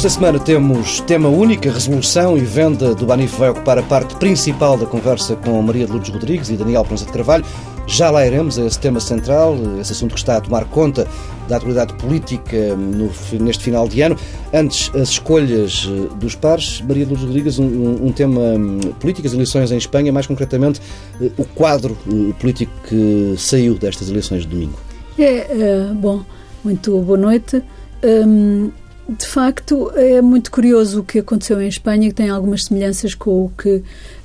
Esta semana temos tema único, resolução e venda do Banif vai ocupar a parte principal da conversa com Maria de Lourdes Rodrigues e Daniel Prança de Carvalho. Já lá iremos a esse tema central, esse assunto que está a tomar conta da atualidade política no, neste final de ano. Antes, as escolhas eh, dos pares. Maria de Lourdes Rodrigues, um, um tema hum, político, as eleições em Espanha, mais concretamente eh, o quadro eh, político que saiu destas eleições de domingo. É, é bom, muito boa noite. Hum, de facto, é muito curioso o que aconteceu em Espanha, que tem algumas semelhanças com o que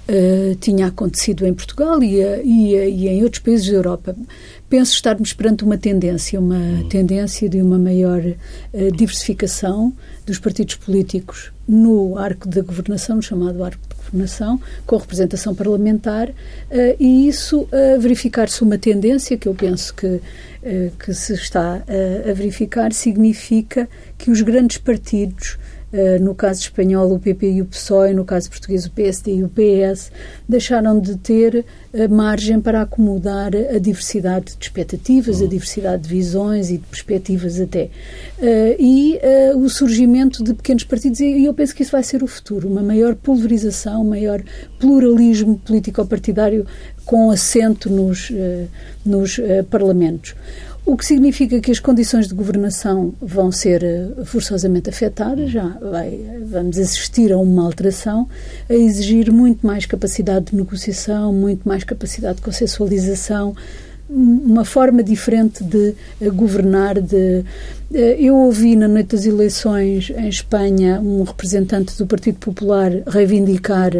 uh, tinha acontecido em Portugal e, e, e, em outros países da Europa. Penso estarmos perante uma tendência, uma uhum. tendência de uma maior uh, diversificação dos partidos políticos no arco da governação, no chamado arco de governação, com representação parlamentar, uh, e isso a verificar-se uma tendência que eu penso que eh, que se está a verificar significa que os grandes partidos, eh, no caso espanhol o PP e o PSOE, no caso português o PSD e o PS, deixaram de ter eh, margem para acomodar a diversidade de expectativas, a uhum. diversidade de visões e de perspectivas até. E o surgimento de pequenos partidos, e eu penso que isso vai ser o futuro, uma maior pulverização, um maior pluralismo político-partidário com assento nos, eh, nos eh, parlamentos. O que significa que as condições de governação vão ser eh, forçosamente afetadas, já vai, vamos assistir a uma alteração, a exigir muito mais capacidade de negociação, muito mais capacidade de consensualização, uma forma diferente de governar. De, eu ouvi na noite das eleições em Espanha um representante do Partido Popular reivindicar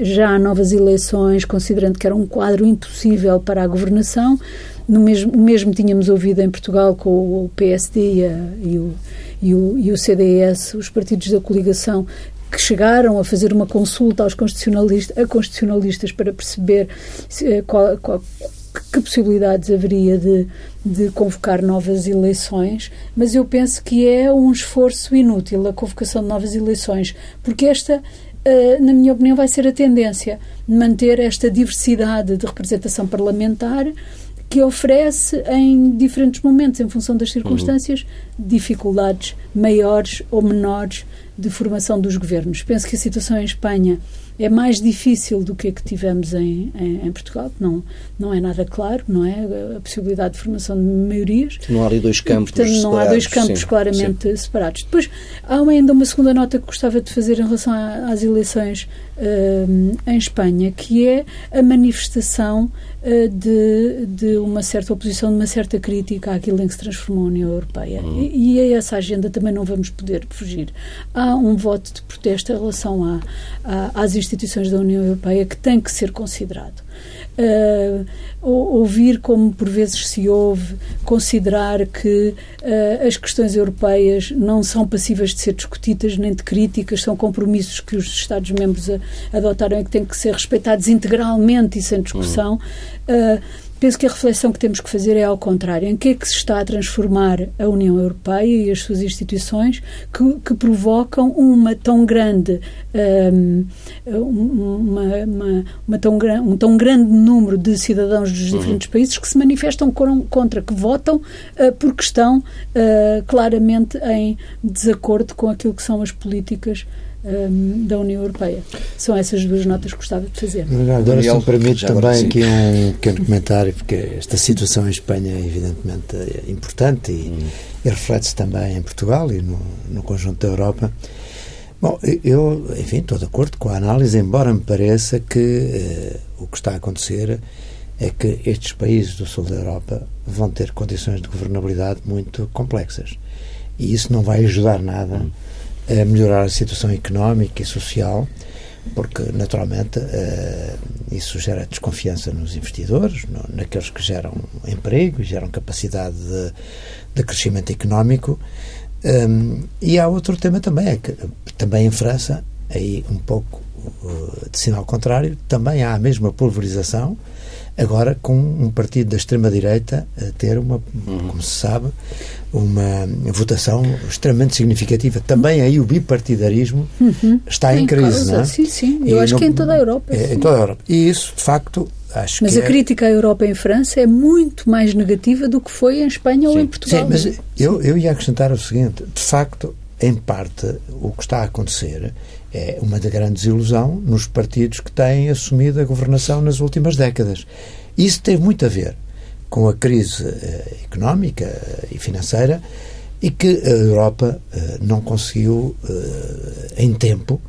já novas eleições, considerando que era um quadro impossível para a governação. No mesmo, o mesmo tínhamos ouvido em Portugal com o PSD e, a, e, o, e, o, e o CDS, os partidos da coligação, que chegaram a fazer uma consulta aos constitucionalistas, a constitucionalistas para perceber eh, qual, qual, que possibilidades haveria de, de convocar novas eleições, mas eu penso que é um esforço inútil a convocação de novas eleições, porque esta eh, na minha opinião, vai ser a tendência manter esta diversidade de representação parlamentar que oferece em diferentes momentos, em função das circunstâncias, uhum. dificuldades maiores ou menores de formação dos governos. Penso que a situação em Espanha é mais difícil do que a que tivemos em, em, em, Portugal, não, não é nada claro, não é? A possibilidade de formação de maiorias. Não há ali dois campos Portanto, não há dois campos sim, claramente sim. separados. Depois, há ainda uma segunda nota que gostava de fazer em relação às eleições uh, em Espanha, que é a manifestação uh, de, de uma certa oposição, de uma certa crítica àquilo em que se transformou a União Europeia. Uhum. E, e, a essa agenda também não vamos poder fugir. Há um voto de protesto em relação a, a, às instituições da União Europeia que tem que ser considerado uh, ouvir como por vezes se ouve, considerar que uh, as questões europeias não são passíveis de ser discutidas nem de críticas, são compromissos que os Estados-membros adotaram e que têm que ser respeitados integralmente e sem discussão. Uhum. Uh, Penso que a reflexão que temos que fazer é ao contrário. Em que é que se está a transformar a União Europeia e as suas instituições que, que provocam uma tão grande um, uma, uma, uma tão, um tão grande número de cidadãos dos uhum. diferentes uhum. países que se manifestam contra, que votam uh, porque estão uh, claramente em desacordo com aquilo que são as políticas um, da União Europeia. São essas duas notas que gostava de fazer. Agora, se me permite também aqui um pequeno comentário, porque esta situação em Espanha é evidentemente importante e, hum. e reflete-se também em Portugal e no, no conjunto da Europa. Bom, eu, enfim, estou de acordo com a análise, embora me pareça que eh, o que está a acontecer é que estes países do sul da Europa vão ter condições de governabilidade muito complexas. E isso não vai ajudar nada hum a melhorar a situação económica e social, porque naturalmente uh, isso gera desconfiança nos investidores, naqueles que geram emprego geram capacidade de, de crescimento económico. Um, e há outro tema também, é que também em França, aí um pouco uh, de sinal contrário, também há a mesma pulverização agora com um partido da extrema-direita a ter uma, uhum. como se sabe, uma votação extremamente significativa. Também aí o bipartidarismo uhum. está em, em crise, causa, não é? Sim, sim. Eu e acho que é em toda a Europa. É, em toda a Europa. E isso, de facto, acho mas que. Mas a é... crítica à Europa em França é muito mais negativa do que foi em Espanha Sim. ou em Portugal. Sim, mas eu, eu ia acrescentar o seguinte: de facto, em parte, o que está a acontecer é uma grande desilusão nos partidos que têm assumido a governação nas últimas décadas. Isso teve muito a ver com a crise eh, económica e financeira e que a Europa eh, não conseguiu eh, em tempo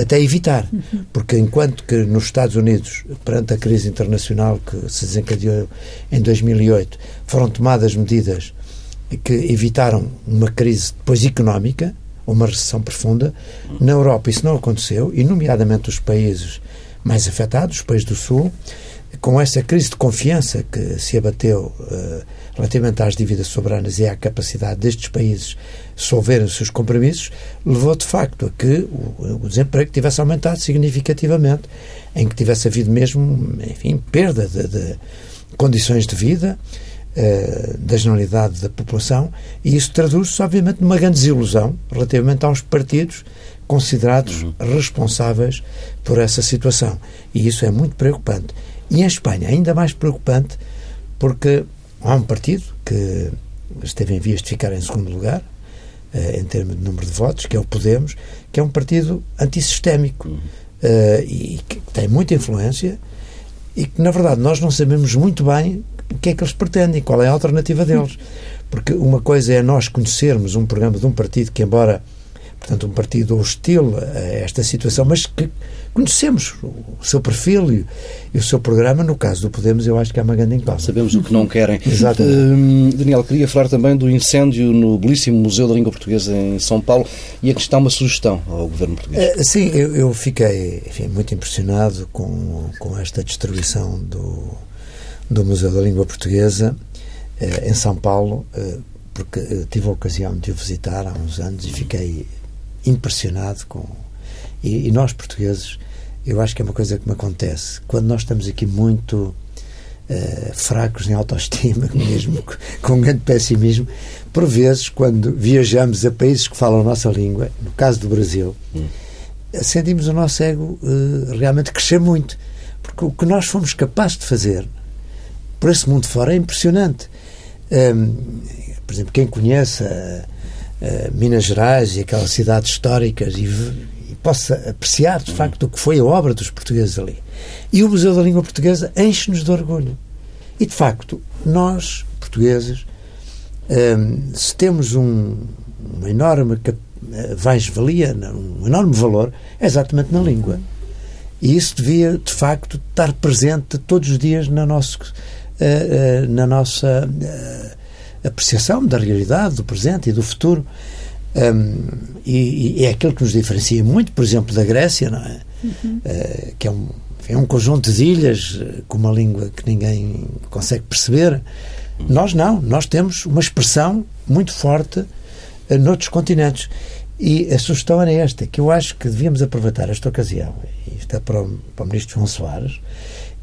até evitar. Uhum. Porque enquanto que nos Estados Unidos, perante a crise internacional que se desencadeou em 2008, foram tomadas medidas que evitaram uma crise depois económica, uma recessão profunda. Na Europa isso não aconteceu, e nomeadamente os países mais afetados, os países do Sul, com essa crise de confiança que se abateu uh, relativamente às dívidas soberanas e à capacidade destes países solverem os seus compromissos, levou de facto a que o, o, desemprego tivesse aumentado significativamente, em que tivesse havido mesmo, enfim, perda de, de condições de vida, eh, da generalidade da população e isso traduz-se, obviamente, numa grande desilusão relativamente aos partidos considerados uhum. responsáveis por essa situação. E isso é muito preocupante. E em Espanha, ainda mais preocupante, porque há um partido que esteve em vias de ficar em segundo lugar, eh, em termos de número de votos, que é o Podemos, que é um partido antissistémico uhum. uh, e que tem muita influência e que, na verdade, nós não sabemos muito bem o que é que eles pretendem, qual é a alternativa deles. Porque uma coisa é nós conhecermos um programa de um partido que, embora, portanto, um partido hostil a esta situação, mas que conhecemos o seu perfil e, e, o seu programa. No caso do Podemos, eu acho que há uma grande incógnita. Sabemos o que não querem. Exatamente. Uh, Daniel, queria falar também do incêndio no belíssimo Museu da Língua Portuguesa em São Paulo e aqui está uma sugestão ao governo português. Uh, sim, eu, eu fiquei enfim, muito impressionado com, com esta destruição do do Museu da Língua Portuguesa eh, em São Paulo, eh, porque eh, tive a ocasião de o visitar há uns anos e fiquei impressionado com. E, e, nós, portugueses, eu acho que é uma coisa que me acontece. Quando nós estamos aqui muito uh, fracos em autoestima, mesmo com um grande pessimismo, por vezes, quando viajamos a países que falam a nossa língua, no caso do Brasil, hum. sentimos o nosso ego uh, realmente crescer muito. Porque o que nós fomos capazes de fazer por esse mundo fora é impressionante. Um, por exemplo, quem conhece a, a Minas Gerais e aquelas cidades históricas e, e, possa apreciar de facto o que foi a obra dos portugueses ali. E o Museu da Língua Portuguesa enche-nos de orgulho. E de facto, nós, portugueses, um, se temos um, uma enorme mais-valia, um enorme valor, é exatamente na língua. E isso devia, de facto, estar presente todos os dias na uh, na nossa uh, apreciação da realidade, do presente e do futuro. Um, e, e, é aquilo que nos diferencia muito, por exemplo, da Grécia, não é? Uhum. que é um, é um conjunto de ilhas com uma língua que ninguém consegue perceber. Nós não, nós temos uma expressão muito forte noutros continentes. E a sugestão era esta, que eu acho que devíamos aproveitar esta ocasião, e isto é para o, para o Ministro João Soares,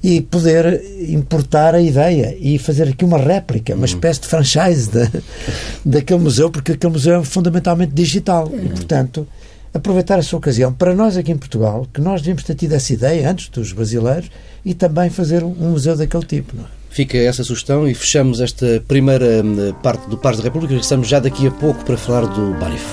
e poder importar a ideia e fazer aqui uma réplica, uma uhum. espécie de franchise de, daquele museu, porque aquele museu é fundamentalmente digital. E, uhum. portanto, aproveitar essa ocasião para nós aqui em Portugal, que nós devíamos ter tido essa ideia antes dos brasileiros, e também fazer um museu daquele tipo. Não é? Fica essa sugestão e fechamos esta primeira hum, parte do Pares da República. Estamos já daqui a pouco para falar do Barif.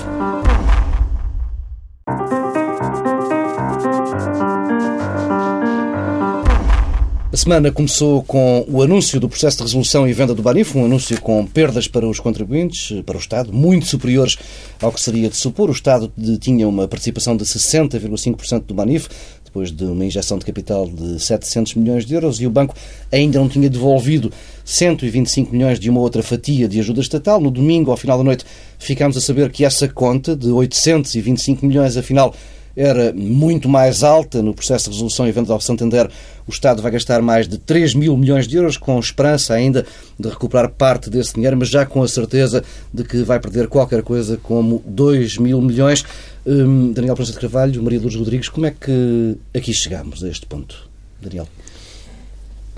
Semana começou com o anúncio do processo de resolução e venda do Banif, um anúncio com perdas para os contribuintes, para o Estado, muito superiores ao que seria de supor. O Estado tinha uma participação de 60,5% do Banif, depois de uma injeção de capital de 700 milhões de euros, e o banco ainda não tinha devolvido 125 milhões de uma outra fatia de ajuda estatal. No domingo, ao final da noite, ficámos a saber que essa conta de 825 milhões, afinal, era muito mais alta no processo de resolução e venda ao Santander. O Estado vai gastar mais de 3 mil milhões de euros, com esperança ainda de recuperar parte desse dinheiro, mas já com a certeza de que vai perder qualquer coisa como 2 mil milhões. Hum, Daniel Prensa de Carvalho, Maria Lourdes Rodrigues, como é que aqui chegamos a este ponto? Daniel.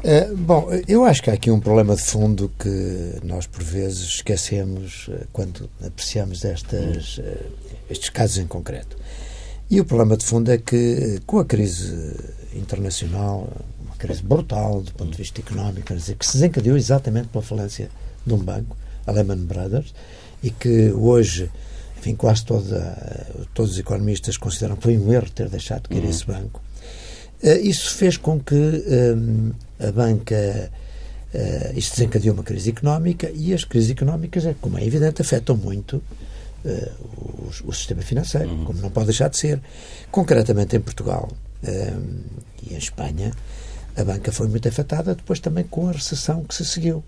Uh, bom, eu acho que há aqui um problema de fundo que nós, por vezes, esquecemos uh, quando apreciamos estas, uh, estes casos em concreto. E o problema de fundo é que, com a crise internacional, uma crise brutal do ponto de vista económico, quer dizer, que se desencadeou exatamente pela falência de um banco, a Lehman Brothers, e que hoje, enfim, quase toda, todos os economistas consideram que foi um erro ter deixado de cair uhum. esse banco. Uh, isso fez com que um, a banca Uh, isto desencadeou uma crise económica e as crises económicas, é, como é evidente, afetam muito uh, o, o, sistema financeiro, uhum. como não pode deixar de ser. Concretamente em Portugal uh, e em Espanha, a banca foi muito afetada depois também com a recessão que se seguiu.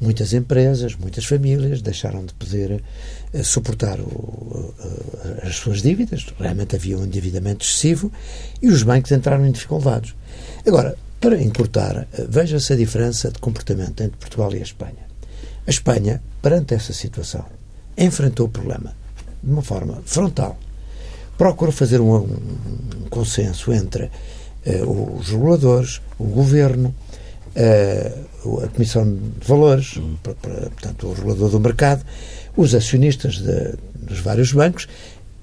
Muitas empresas, muitas famílias deixaram de poder suportar o, as suas dívidas, realmente havia um endividamento excessivo e os bancos entraram em dificuldades. Agora, para encurtar, veja-se a diferença de comportamento entre Portugal e a Espanha. A Espanha, perante essa situação, enfrentou o problema de uma forma frontal. Procura fazer um, um consenso entre uh, os reguladores, o governo, uh, a Comissão de Valores, uhum. portanto, o regulador do mercado, os acionistas de, dos vários bancos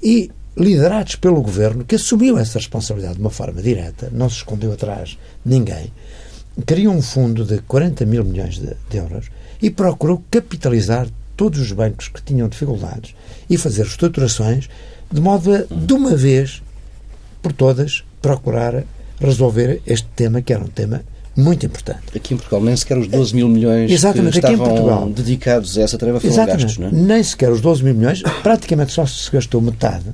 e liderados pelo governo, que assumiu essa responsabilidade de uma forma direta, não se escondeu atrás de ninguém, criou um fundo de 40 mil milhões de, de euros e procurou capitalizar todos os bancos que tinham dificuldades e fazer reestruturações de modo a, de uma vez por todas, procurar resolver este tema, que era um tema muito importante. Aqui em Portugal nem sequer os 12 mil milhões Exatamente, que estavam dedicados a essa tarefa foram Exatamente. gastos, não é? Nem sequer os 12 mil milhões, praticamente só se gastou metade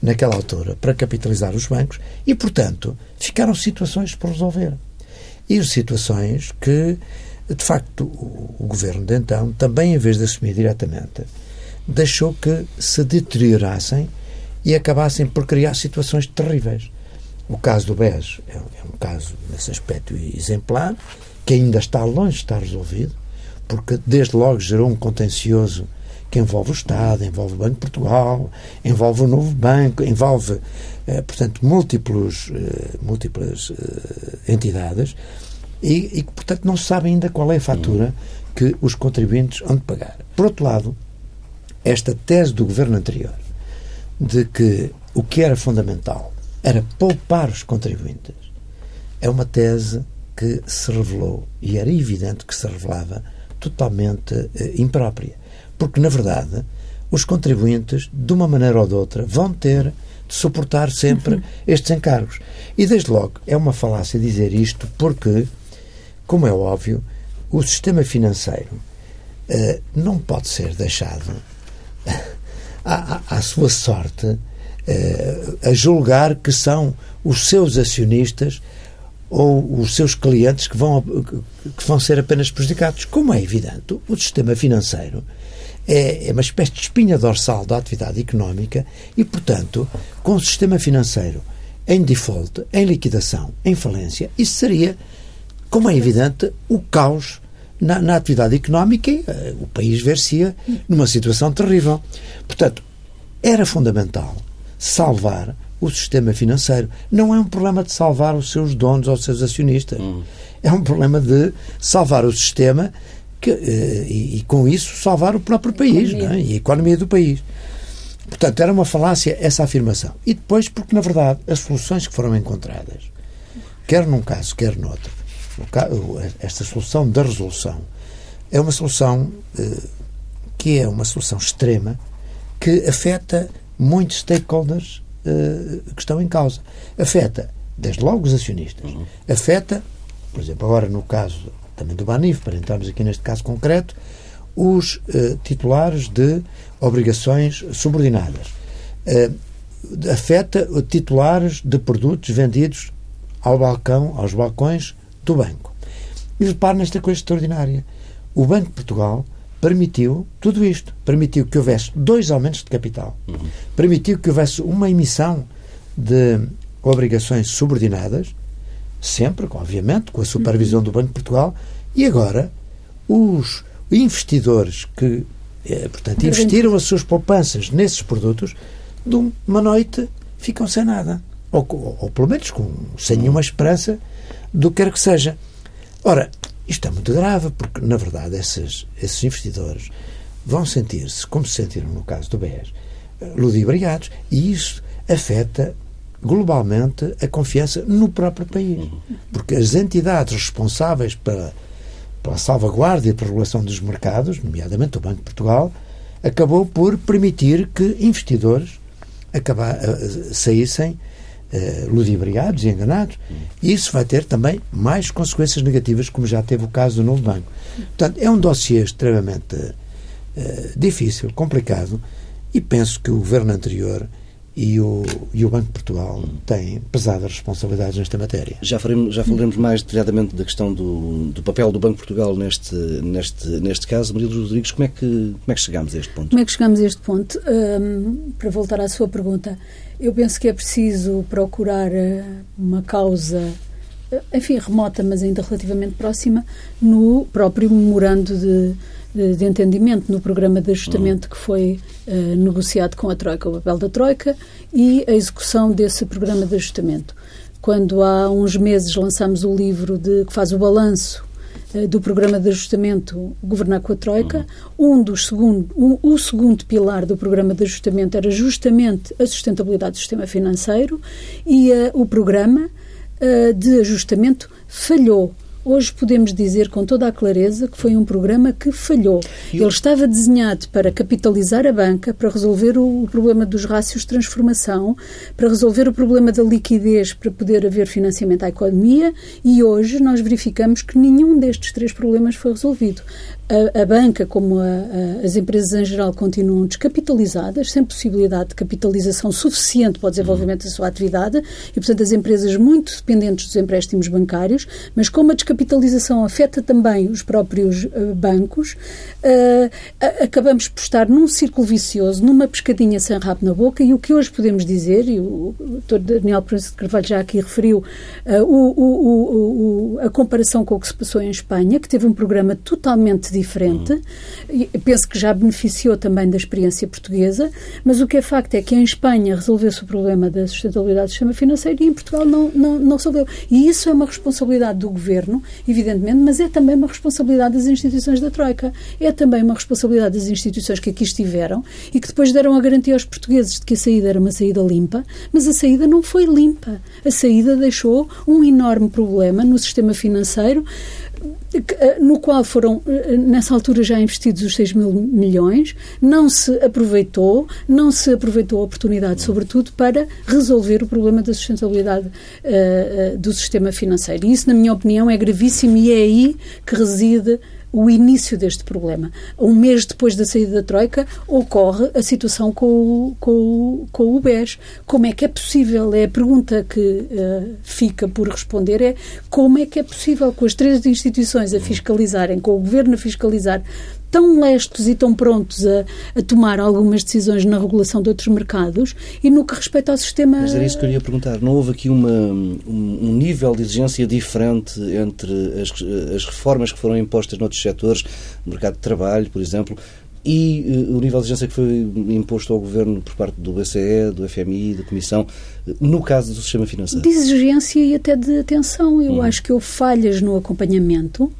naquela altura para capitalizar os bancos e, portanto, ficaram situações por resolver. E situações que, de facto, o, governo de então, também em vez de assumir diretamente, deixou que se deteriorassem e acabassem por criar situações terríveis. O caso do BES é, é um caso, nesse aspecto, exemplar, que ainda está longe de estar resolvido, porque desde logo gerou um contencioso que envolve o Estado, envolve o Banco de Portugal, envolve o novo banco, envolve, eh, portanto, múltiplos, eh, múltiplas eh, entidades e, e que, portanto, não se sabe ainda qual é a fatura que os contribuintes vão de pagar. Por outro lado, esta tese do governo anterior de que o que era fundamental era poupar os contribuintes, é uma tese que se revelou, e era evidente que se revelava, totalmente eh, imprópria. Porque, na verdade, os contribuintes, de uma maneira ou de outra, vão ter de suportar sempre uhum. estes encargos. E, desde logo, é uma falácia dizer isto, porque, como é óbvio, o sistema financeiro uh, não pode ser deixado à, à, à sua sorte eh, a julgar que são os seus acionistas ou os seus clientes que vão, que vão ser apenas prejudicados. Como é evidente, o sistema financeiro é, é uma espécie de espinha dorsal da atividade económica e, portanto, com o sistema financeiro em default, em liquidação, em falência, isso seria, como é evidente, o caos na, na atividade económica e uh, o país ver-se numa situação terrível. Portanto, era fundamental salvar o sistema financeiro. Não é um problema de salvar os seus donos ou os seus acionistas. Uhum. É um problema de salvar o sistema que, eh, e, e, com isso, salvar o próprio país é? e a economia do país. Portanto, era uma falácia essa afirmação. E depois, porque, na verdade, as soluções que foram encontradas, quer num caso, quer noutro, esta solução da resolução é uma solução eh, que é uma solução extrema que afeta muitos stakeholders uh, que estão em causa. Afeta, desde logo, os acionistas. Uhum. Afeta, por exemplo, agora no caso também do Banif, para entrarmos aqui neste caso concreto, os uh, titulares de obrigações subordinadas. Afeta titulares de produtos vendidos ao balcão, aos balcões do banco. E repare nesta coisa extraordinária. O Banco de Portugal permitiu tudo isto. Permitiu que houvesse dois aumentos de capital. Uhum. Permitiu que houvesse uma emissão de obrigações subordinadas, sempre, obviamente, com a supervisão do Banco de Portugal, e agora os investidores que, eh, portanto, investiram as suas poupanças nesses produtos, de uma noite ficam sem nada. Ou, ou, ou pelo menos com, sem nenhuma esperança do que quer que seja. Ora, isto é muito grave, porque, na verdade, esses, esses investidores vão sentir-se, como se sentiram no caso do BES, ludibriados, e isso afeta globalmente a confiança no próprio país. Porque as entidades responsáveis para, pela salvaguarda e pela regulação dos mercados, nomeadamente o Banco de Portugal, acabou por permitir que investidores acabar, uh, saíssem uh, ludibriados e enganados. Isso vai ter também mais consequências negativas, como já teve o caso do Novo Banco. Portanto, é um dossiê extremamente uh, difícil, complicado, e penso que o governo anterior e o, e o Banco de Portugal têm pesadas responsabilidades nesta matéria. Já, faremos, já falaremos mais detalhadamente da questão do, do papel do Banco de Portugal neste, neste, neste caso. Maria Rodrigues, como é, que, como é que chegamos a este ponto? Como é que chegamos a este ponto? Um, para voltar à sua pergunta, eu penso que é preciso procurar eh, uma causa enfim, remota, mas ainda relativamente próxima, no próprio memorando de, de entendimento, no programa de ajustamento que foi uh, negociado com a Troika, o papel da Troika e a execução desse programa de ajustamento. Quando há uns meses lançamos o livro de, que faz o balanço uh, do programa de ajustamento Governar com a Troika, um dos segundo, um, o segundo pilar do programa de ajustamento era justamente a sustentabilidade do sistema financeiro e uh, o programa de ajustamento falhou Hoje podemos dizer com toda a clareza que foi um programa que falhou. Ele estava desenhado para capitalizar a banca, para resolver o problema dos rácios de transformação, para resolver o problema da liquidez, para poder haver financiamento à economia e hoje nós verificamos que nenhum destes três problemas foi resolvido a, a banca, como a, a, as empresas em geral, continuam descapitalizadas, sem possibilidade de capitalização suficiente para o desenvolvimento da sua atividade e, portanto, as empresas muito dependentes dos empréstimos bancários, mas como a descapitalização afeta também os próprios uh, bancos, uh, acabamos por estar num círculo vicioso, numa pescadinha sem rabo na boca e o que hoje podemos dizer, e o Dr. Daniel Prensa de Carvalho já aqui referiu uh, o, o, o, a comparação com o que se passou em Espanha, que teve um programa totalmente diferente. Uhum. Penso que já beneficiou também da experiência portuguesa, mas o que é facto é que em Espanha resolveu-se o problema da sustentabilidade do sistema financeiro e em Portugal não, não, não resolveu. E isso é uma responsabilidade do governo, evidentemente, mas é também uma responsabilidade das instituições da Troika. É também uma responsabilidade das instituições que aqui estiveram e que depois deram a garantia aos portugueses de que a saída era uma saída limpa, mas a saída não foi limpa. A saída deixou um enorme problema no sistema financeiro no qual foram, eh, nessa altura, já investidos os 6 mil milhões, não se aproveitou, não se aproveitou a oportunidade, sobretudo, para resolver o problema da sustentabilidade uh, do sistema financeiro. E isso, na minha opinião, é gravíssimo e é aí que reside o início deste problema. Um mês depois da saída da Troika, ocorre a situação com o, com com o BES. Como é que é possível? É a pergunta que uh, fica por responder é como é que é possível com as três instituições a fiscalizarem, com o Governo a fiscalizar, tão lestos e tão prontos a, a, tomar algumas decisões na regulação de outros mercados e no que respeita ao sistema. Mas era isso que eu ia perguntar. Não houve aqui uma, um, nível de exigência diferente entre as, as reformas que foram impostas noutros setores, no mercado de trabalho, por exemplo, e uh, o nível de exigência que foi imposto ao Governo por parte do BCE, do FMI, da Comissão, no caso do sistema financeiro? De exigência e até de atenção. Eu hum. acho que houve falhas no acompanhamento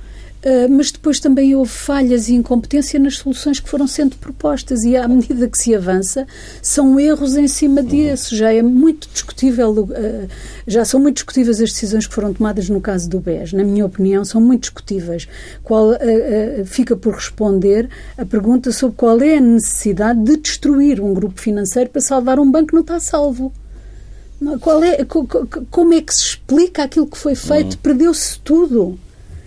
mas depois também houve falhas e incompetência nas soluções que foram sendo propostas e à medida que se avança são erros em cima disso. Já é muito discutível, uh, já são muito discutíveis as decisões que foram tomadas no caso do BES. Na minha opinião, são muito discutíveis. Qual, uh, fica por responder a pergunta sobre qual é a necessidade de destruir um grupo financeiro para salvar um banco que não está salvo. Qual é, como é que se explica aquilo que foi feito? Uhum. Perdeu-se tudo.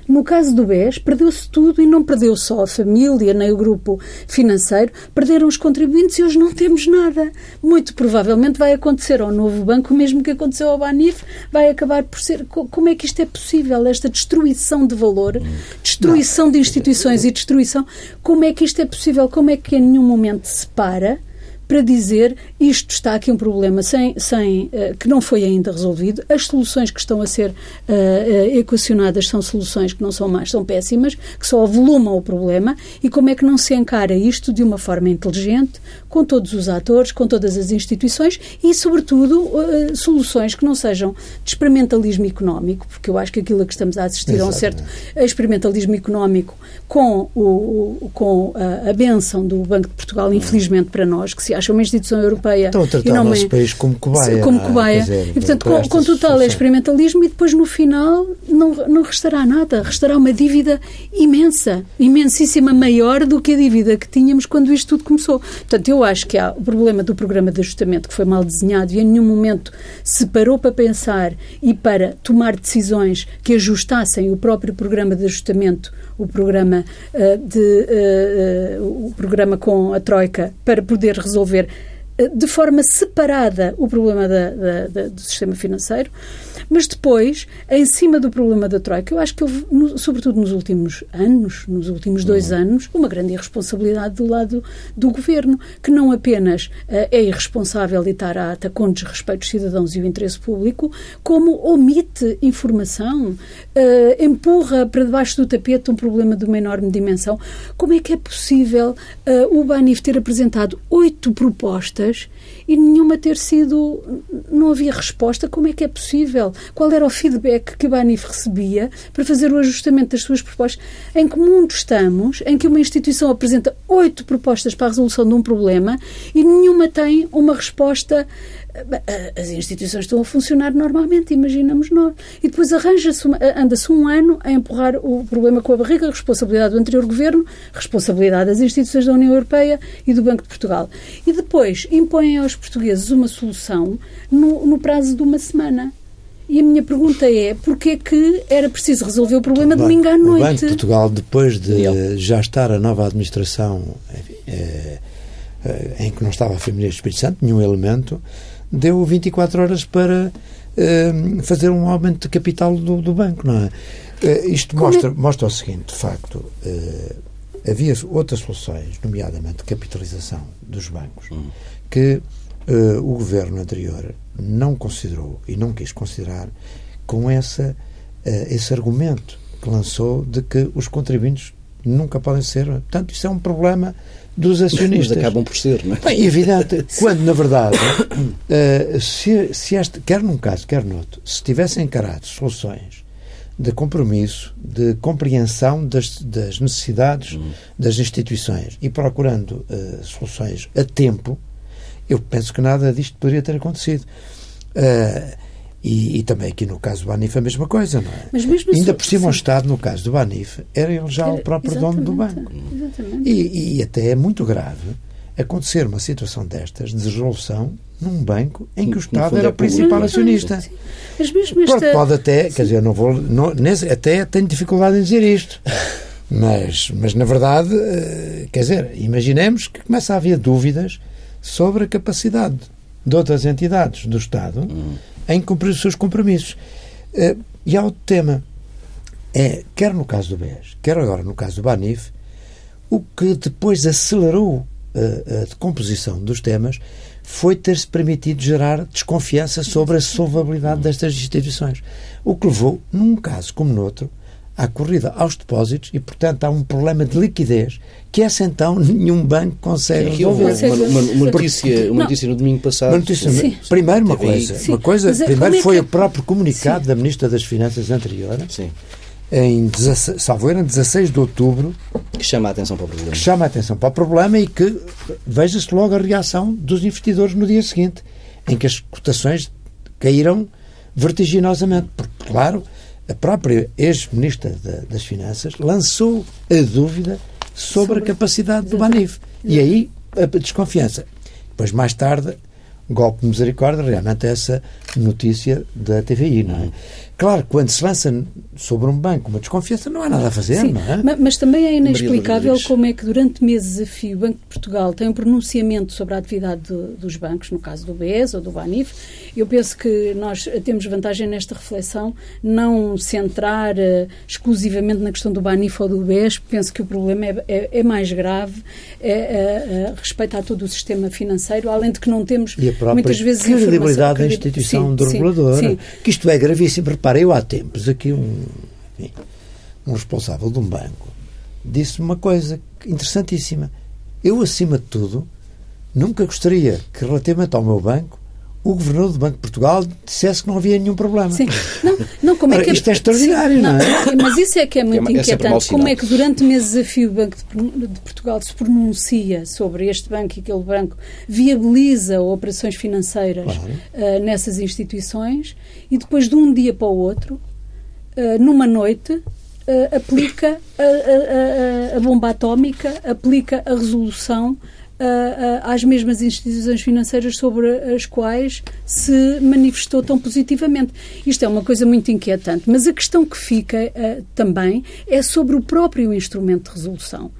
No caso do BES, perdeu-se tudo e não perdeu só a família nem o grupo financeiro, perderam os contribuintes e hoje não temos nada. Muito provavelmente vai acontecer ao novo banco o mesmo que aconteceu ao Banif, vai acabar por ser. Como é que isto é possível? Esta destruição de valor, destruição de instituições e destruição. Como é que isto é possível? Como é que em nenhum momento se para? Para dizer isto está aqui um problema sem, sem, uh, que não foi ainda resolvido, as soluções que estão a ser uh, uh, equacionadas são soluções que não são más, são péssimas, que só avolumam o problema. E como é que não se encara isto de uma forma inteligente, com todos os atores, com todas as instituições e, sobretudo, soluções que não sejam de experimentalismo económico, porque eu acho que aquilo a que estamos a assistir é um certo experimentalismo económico com, o, com a, a benção do Banco de Portugal, infelizmente para nós, que se acha encaixa uma instituição europeia Estão a tratar e não o nosso país como cobaia. Como é? cobaia. Dizer, e, portanto, com, com total experimentalismo e depois, no final, não, não restará nada. Restará uma dívida imensa, imensíssima, maior do que a dívida que tínhamos quando isto tudo começou. Portanto, eu acho que há o problema do programa de ajustamento que foi mal desenhado e em nenhum momento se parou para pensar e para tomar decisões que ajustassem o próprio programa de ajustamento, o programa, uh, de, uh, uh, o programa com a Troika, para poder resolver de forma separada o problema da, da, da, do sistema financeiro. Mas depois, em cima do problema da Troika, eu acho que houve, no, sobretudo nos últimos anos, nos últimos dois uhum. anos, uma grande irresponsabilidade do lado do governo, que não apenas uh, é irresponsável e está a ata com desrespeito dos cidadãos e o interesse público, como omite informação, uh, empurra para debaixo do tapete um problema de uma enorme dimensão. Como é que é possível uh, o Banif ter apresentado oito propostas e nenhuma ter sido. Não havia resposta. Como é que é possível? Qual era o feedback que Banif recebia para fazer o ajustamento das suas propostas? Em que mundo estamos em que uma instituição apresenta oito propostas para a resolução de um problema e nenhuma tem uma resposta as instituições estão a funcionar normalmente, imaginamos nós. E depois arranja-se, anda-se um ano a empurrar o problema com a barriga, responsabilidade do anterior governo, responsabilidade das instituições da União Europeia e do Banco de Portugal. E depois impõem aos portugueses uma solução no, no prazo de uma semana. E a minha pergunta é, porquê é que era preciso resolver o problema domingo à noite? O Banco de Portugal, depois de já estar a nova administração enfim, é, é, em que não estava a família do Espírito Santo, nenhum elemento, deu 24 horas para uh, fazer um aumento de capital do, do banco, não é? Uh, isto mostra, é? mostra o seguinte, de facto, uh, havia outras soluções, nomeadamente capitalização dos bancos, hum. que o governo anterior não considerou e não quis considerar com essa, esse argumento que lançou de que os contribuintes nunca podem ser. Portanto, isso é um problema dos acionistas. Mas acabam por ser, não é? Bem, evidente. quando, na verdade, uh, se, se este, quer num caso, quer noutro, se tivessem encarado soluções de compromisso, de compreensão das, das necessidades hum. das instituições e procurando uh, soluções a tempo, eu penso que nada disto poderia ter acontecido. Uh, e, e, também aqui no caso do Banif a mesma coisa, não é? Mas mesmo Ainda por cima, sim. o Estado, no caso do Banif, era ele já era, o próprio dono do banco. Exatamente. E, e, até é muito grave acontecer uma situação destas de resolução num banco em que o Estado era o principal acionista. Sim. Mas mesmo esta... pode, pode até, sim. quer dizer, não vou, não, nesse, até tenho dificuldade em dizer isto. Mas, mas na verdade, eh, quer dizer, imaginemos que começa a haver dúvidas sobre a capacidade de outras entidades do Estado hum em cumprir os seus compromissos. Uh, e há outro tema. É, quer no caso do BES, quer agora no caso do Banif, o que depois acelerou a, eh, a decomposição dos temas foi ter-se permitido gerar desconfiança sobre a solvabilidade destas instituições. O que levou, num caso como no outro, à corrida aos depósitos e, portanto, há um problema de liquidez que essa então nenhum banco consegue resolver. Uma, uma, uma, notícia, uma notícia no domingo passado. Notícia, primeiro uma coisa, Sim. uma coisa Mas, é, primeiro é foi que... o próprio comunicado Sim. da Ministra das Finanças anterior. Sim. Em 16, salvo em 16 de outubro que chama a atenção para o problema que chama a atenção para o problema e que veja-se logo a reação dos investidores no dia seguinte em que as cotações caíram vertiginosamente porque claro a própria ex-ministra das Finanças lançou a dúvida sobre, sobre a capacidade do Banif. E aí a desconfiança. Depois, mais tarde, golpe de misericórdia, realmente essa notícia da TVI, não é? Claro, quando se lança sobre um banco uma desconfiança, não há nada a fazer, Sim, não é? Mas também é inexplicável como é que durante meses a fio o Banco de Portugal tem um pronunciamento sobre a atividade do, dos bancos, no caso do BES ou do BANIF. Eu penso que nós temos vantagem nesta reflexão não centrar uh, exclusivamente na questão do BANIF ou do BES. Penso que o problema é, é, é mais grave, é, é, é, respeita a todo o sistema financeiro, além de que não temos muitas vezes credibilidade da instituição sim, do regulador, sim, sim. que isto é gravíssimo. Repara, eu há tempos aqui um, enfim, um responsável de um banco disse uma coisa interessantíssima. Eu, acima de tudo, nunca gostaria que, relativamente ao meu banco, o governador do Banco de Portugal dissesse que não havia nenhum problema. Sim. Não, não, como é que é, isto é extraordinário, não, não, é? Mas isso é que é muito é, inquietante. Como é que durante o mês desafio o Banco de Portugal se pronuncia sobre este banco e aquele banco, viabiliza operações financeiras claro. uh, nessas instituições e depois de um dia para o outro, uh, numa noite, uh, aplica a, a, a, a bomba atómica, aplica a resolução às mesmas instituições financeiras sobre as quais se manifestou tão positivamente. Isto é uma coisa muito inquietante. Mas a questão que fica uh, também é sobre o próprio instrumento de resolução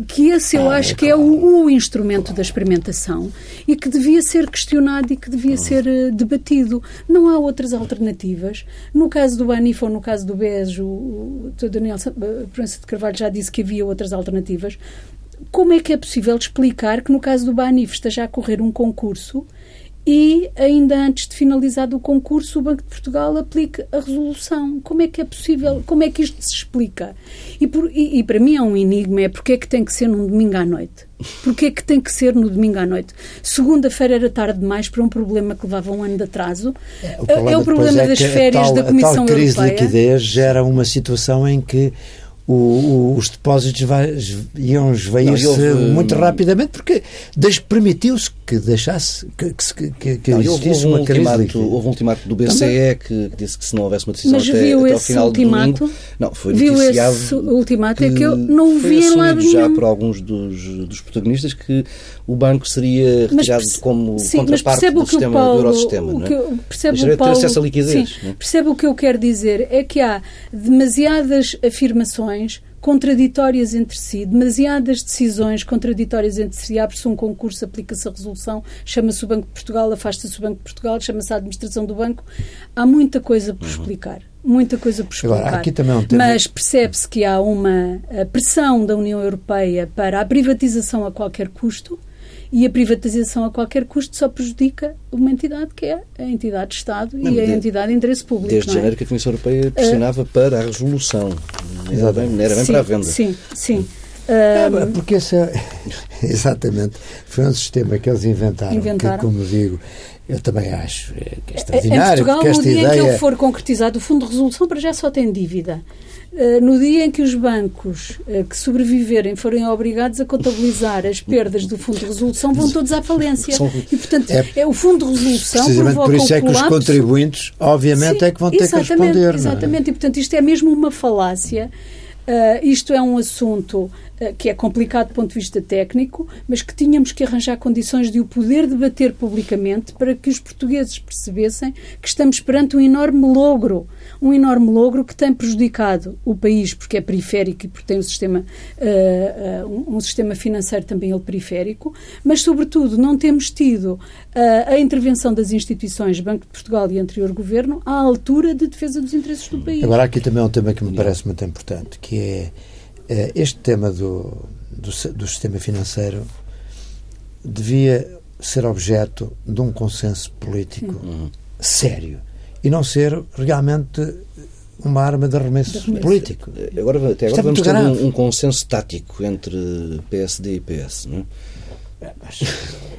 que esse eu ah, acho que é o, o, instrumento da experimentação e que devia ser questionado e que devia ser uh, debatido. Não há outras alternativas. No caso do Banif ou no caso do BES, o, o Daniel França de Carvalho já disse que havia outras alternativas como é que é possível explicar que no caso do Banif esteja a correr um concurso e ainda antes de finalizado o concurso o Banco de Portugal aplique a resolução. Como é que é possível, como é que isto se explica? E, por, e, e para mim é um enigma, é porque é que tem que ser num domingo à noite? Porque é que tem que ser no domingo à noite? Segunda-feira era tarde demais para um problema que levava um ano de atraso. É, o problema, é o problema é das férias tal, da Comissão a tal crise Europeia. de liquidez gera uma situação em que o, o, os depósitos vai, iam esvair-se muito rapidamente porque permitiu-se que deixasse que, que, que, que não, existisse houve uma um crise. Ultimato, houve um ultimato do BCE que, que, disse que se não houvesse uma decisão Mas até, viu até esse final ultimato, de domingo, não, foi viu esse ultimato é que eu não vi em lado já nenhum. por alguns dos, dos protagonistas que o banco seria retirado mas, como sim, contraparte do sistema Paulo, do Eurosistema. O que, não é? percebe o Paulo, ter acesso à liquidez. Sim, é? Percebe o que eu quero dizer? É que há demasiadas afirmações contraditórias entre si, demasiadas decisões contraditórias entre si. Abre-se um concurso, aplica-se a resolução, chama-se o Banco de Portugal, afasta-se o Banco de Portugal, chama-se a administração do banco. Há muita coisa por uhum. explicar. Muita coisa por explicar. Agora, aqui também é um tema... Mas percebe-se que há uma pressão da União Europeia para a privatização a qualquer custo e a privatização a qualquer custo só prejudica uma entidade que é a entidade de Estado não, e a de, entidade de interesse público. Desde é? janeiro que a Comissão Europeia pressionava uh, para a resolução. Era bem, era bem sim, para a venda. Sim, sim. É, porque esse é, exatamente foi um sistema que eles inventaram, inventaram. que, como digo, eu também acho que é extraordinário. Em Portugal, no dia ideia... em que ele for concretizado, o Fundo de Resolução para já só tem dívida. Eh, no dia em que os bancos eh, que sobreviverem forem obrigados a contabilizar as perdas do Fundo de Resolução, vão todos à falência. E, portanto, é, é o Fundo de Resolução Precisamente por isso é que os contribuintes, obviamente, Sim, é que vão ter que responder. É? Exatamente, é? e portanto isto é mesmo uma falácia. Uh, isto é um assunto eh, que é complicado do ponto de vista técnico, mas que tínhamos que arranjar condições de o poder debater publicamente para que os portugueses percebessem que estamos perante um enorme logro, um enorme logro que tem prejudicado o país porque é periférico e porque tem um sistema, uh, uh, um sistema financeiro também ele periférico, mas sobretudo não temos tido uh, a intervenção das instituições Banco de Portugal e anterior governo à altura de defesa dos interesses do país. Agora aqui também é um tema que me parece muito importante, que é eh, este tema do, do, do sistema financeiro devia ser objeto de um consenso político uhum. sério e não ser realmente uma arma de arremesso, de arremesso. político. Agora, até agora é vamos ter um, um, consenso tático entre PSD e PS, não é? é mas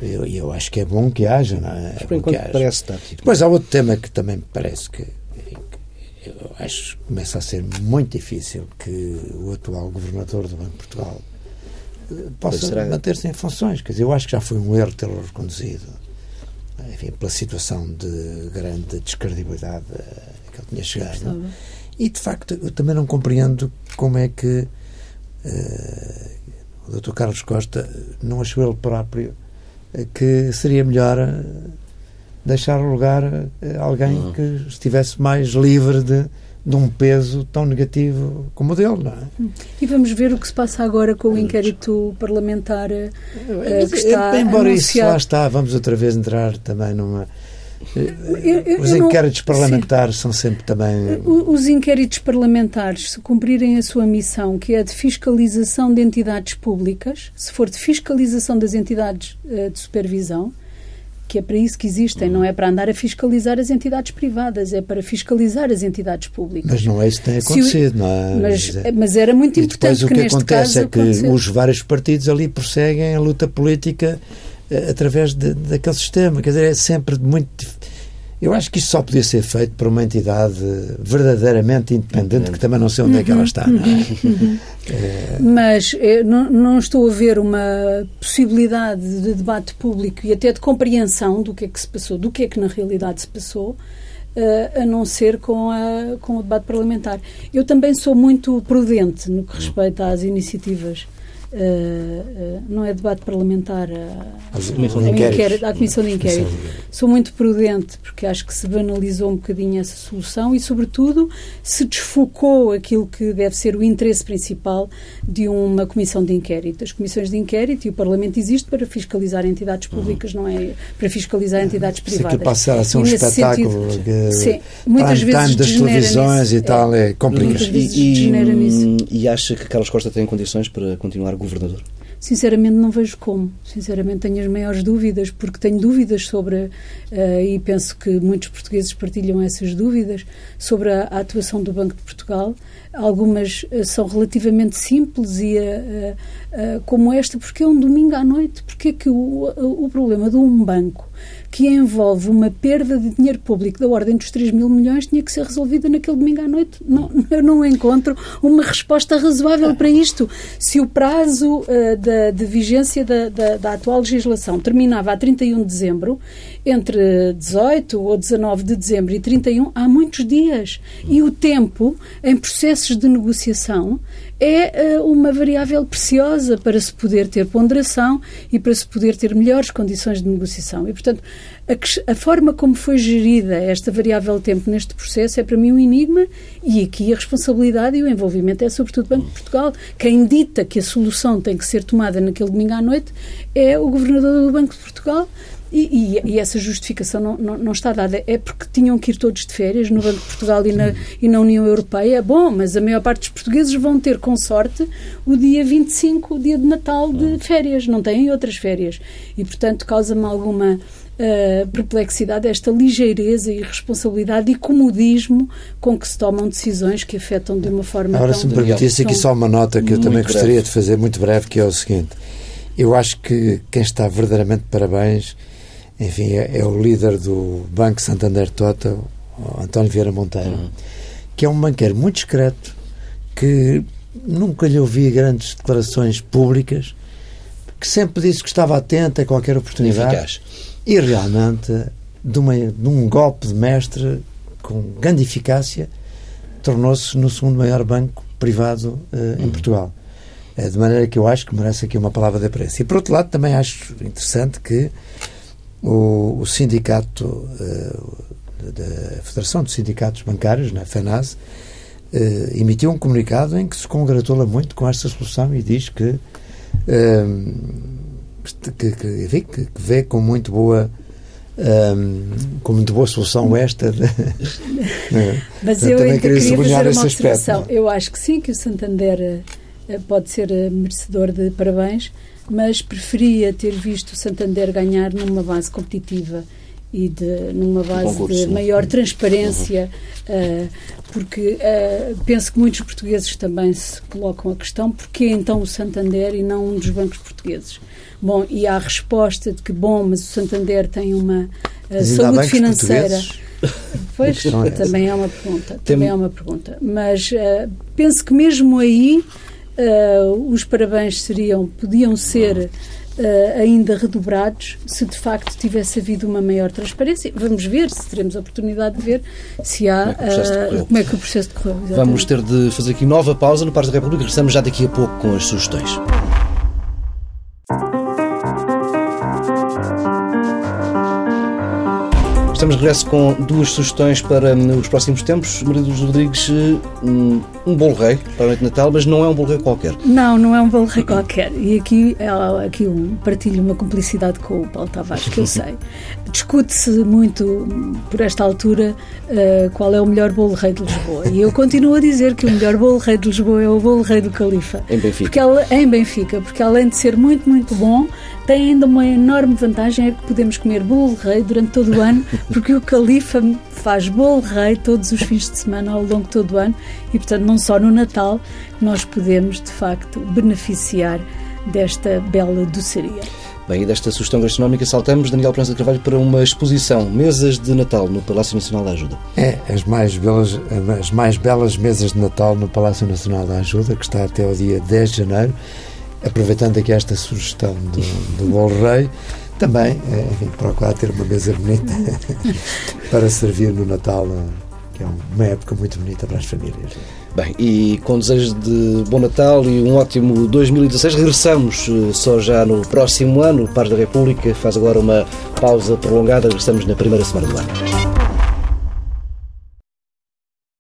eu, eu acho que é bom que haja, não é? Mas por enquanto parece tático. Depois há outro tema que também me parece que eu acho que começa a ser muito difícil que o atual governador do Banco de Portugal eh, possa manter-se em funções. Quer dizer, eu acho que já foi um erro ter-o reconduzido, enfim, pela situação de grande descredibilidade eh, que ele tinha chegado. E, de facto, eu também não compreendo como é que uh, o Dr. Carlos Costa não achou ele próprio que seria melhor deixar lugar a alguém uhum. que estivesse mais livre de, de um peso tão negativo como o dele, não é? Hum. E vamos ver o que se passa agora com o inquérito parlamentar uh, que está Embora anunciado. isso lá está, vamos outra vez entrar também numa... Eu, eu, os inquéritos não, parlamentares sim. são sempre também. Os inquéritos parlamentares, se cumprirem a sua missão, que é de fiscalização de entidades públicas, se for de fiscalização das entidades de supervisão, que é para isso que existem, não é para andar a fiscalizar as entidades privadas, é para fiscalizar as entidades públicas. Mas não é isso que tem acontecido, o, não é? Mas, mas, era muito importante e depois o que, que acontece é que os vários partidos ali prosseguem a luta política através de, daquele sistema. Quer dizer, é sempre muito. Eu acho que isto só podia ser feito por uma entidade verdadeiramente independente, que também não sei onde é que ela está. Não é? Uhum. é... Mas não, não, estou a ver uma possibilidade de debate público e até de compreensão do que é que se passou, do que é que na realidade se passou. Uh, a não ser com, a, com o debate parlamentar. Eu também sou muito prudente no que respeita às iniciativas Uh, não é debate parlamentar, à, comissão de inquérito. à comissão de inquérito. Sou muito prudente porque acho que se banalizou um bocadinho essa solução e, sobretudo, se desfocou aquilo que deve ser o interesse principal de uma comissão de inquérito. As comissões de inquérito e o Parlamento existe para fiscalizar entidades públicas, uhum. não é para fiscalizar entidades privadas. Se passar a ser um espetáculo sentido, que, sim, muitas vezes das televisões nisso. e tal é, é complicado. E, e, e, acha que Carlos Costa tem condições para continuar governador? Sinceramente, não vejo como. Sinceramente, tenho as maiores dúvidas, porque tenho dúvidas sobre, uh, e penso que muitos portugueses partilham essas dúvidas, sobre a, a atuação do Banco de Portugal. Algumas uh, são relativamente simples, e uh, como esta, porque é um domingo à noite. Porque é que o, o problema de um banco que envolve uma perda de dinheiro público da ordem dos 3 mil milhões tinha que ser resolvida naquele domingo à noite. Não, eu não encontro uma resposta razoável para isto. Se o prazo uh, da, de vigência da, da, da, atual legislação terminava a 31 de dezembro, entre 18 ou 19 de dezembro e 31, há muitos dias. E o tempo, em processos de negociação, é uh, uma variável preciosa para se poder ter ponderação e para se poder ter melhores condições de negociação. E, portanto, a, a, forma como foi gerida esta variável tempo neste processo é para mim um enigma e aqui a responsabilidade e o envolvimento é sobretudo do Banco de Portugal. Quem dita que a solução tem que ser tomada naquele domingo à noite é o Governador do Banco de Portugal e, e, e, essa justificação não, não, não, está dada. É porque tinham que ir todos de férias no Banco de Portugal e na, e na União Europeia. Bom, mas a maior parte dos portugueses vão ter, com sorte, o dia 25, o dia de Natal, de férias. Não têm outras férias. E, portanto, causa-me alguma uh, perplexidade esta ligeireza e responsabilidade e comodismo com que se tomam decisões que afetam de uma forma Agora, tão... se me permitisse aqui só uma nota que eu também breve. gostaria de fazer, muito breve, que é o seguinte. Eu acho que quem está verdadeiramente de parabéns enfim, é, é, o líder do Banco Santander Total, António Vieira Monteiro, uhum. que é um banqueiro muito discreto, que nunca lhe ouvi grandes declarações públicas, que sempre disse que estava atento a qualquer oportunidade. Eficaz. E realmente, de, uma, de um golpe de mestre com grande eficácia, tornou-se no segundo maior banco privado uh, uhum. em Portugal. Uh, de maneira que eu acho que merece aqui uma palavra de apreço. E por outro lado, também acho interessante que o, o sindicato uh, da Federação dos Sindicatos Bancários, na FENAS, uh, emitiu um comunicado em que se congratula muito com esta solução e diz que, uh, que, que, enfim, que, vê com muito boa um, com muito boa solução esta. De, Mas eu, eu também queria sublinhar esse aspecto. Eu acho que sim, que o Santander pode ser merecedor de parabéns, mas preferia ter visto o Santander ganhar numa base competitiva e de, numa base concurso, de maior sim. transparência, uhum. uh, porque uh, penso que muitos portugueses também se colocam a questão porque então o Santander e não um dos bancos portugueses. Bom, e há a resposta de que, bom, mas o Santander tem uma uh, saúde financeira. Pois, também é uma pergunta. Também é uma pergunta. Mas penso que mesmo aí uh, os parabéns seriam, podiam ser uh, ainda redobrados se de facto tivesse havido uma maior transparência. Vamos ver, se teremos a oportunidade de ver se há como é que o processo decorreu. Exatamente. Vamos ter de fazer aqui nova pausa no Pares da República. Regressamos já daqui a pouco com as sugestões. Estamos de regresso com duas sugestões para hum, os próximos tempos. Maria dos Rodrigues, hum, um bolo rei para a noite de Natal, mas não é um bolo rei qualquer. Não, não é um bolo rei qualquer. E aqui, aqui um, partilho uma cumplicidade com o Paulo Tavares, que eu sei. Discute-se muito, por esta altura, uh, qual é o melhor bolo rei de Lisboa. E eu continuo a dizer que o melhor bolo rei de Lisboa é o bolo rei do Califa. Em Benfica. Porque ela, em Benfica, porque além de ser muito, muito bom, tem ainda uma enorme vantagem, é que podemos comer bolo rei durante todo o ano, porque o Califa faz bolo rei todos os fins de semana ao longo de todo o ano e, portanto, não só no Natal nós podemos, de facto, beneficiar desta bela doçaria. Bem, e desta sugestão gastronómica saltamos, Daniel Prança de Carvalho, para uma exposição, mesas de Natal no Palácio Nacional da Ajuda. É, as mais belas, as mais belas mesas de Natal no Palácio Nacional da Ajuda, que está até o dia 10 de janeiro, aproveitando aqui esta sugestão do, do Bolo Rei, também, é, enfim, procurar ter uma mesa bonita para servir no Natal, que é uma época muito bonita para as famílias. Bem, e com desejos de bom Natal e um ótimo 2016, regressamos eh, só já no próximo ano. O Paz da República faz agora uma pausa prolongada, regressamos na primeira semana do ano.